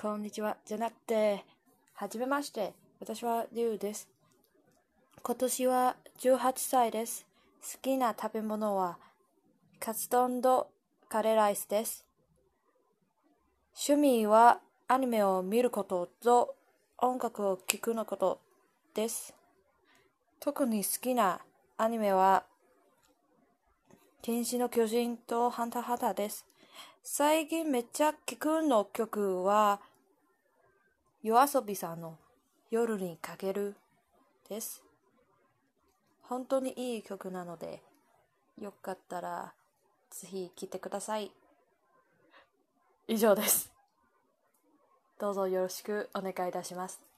こんにちは。じゃなくて、はじめまして。私はリュウです。今年は18歳です。好きな食べ物はカツ丼とカレーライスです。趣味はアニメを見ることと音楽を聴くのことです。特に好きなアニメは天使の巨人とハンターハンターです。最近めっちゃ聴くの曲は、夜遊びさんの夜にかけるです。本当にいい曲なので、よかったらぜひ聴いてください。以上です。どうぞよろしくお願いいたします。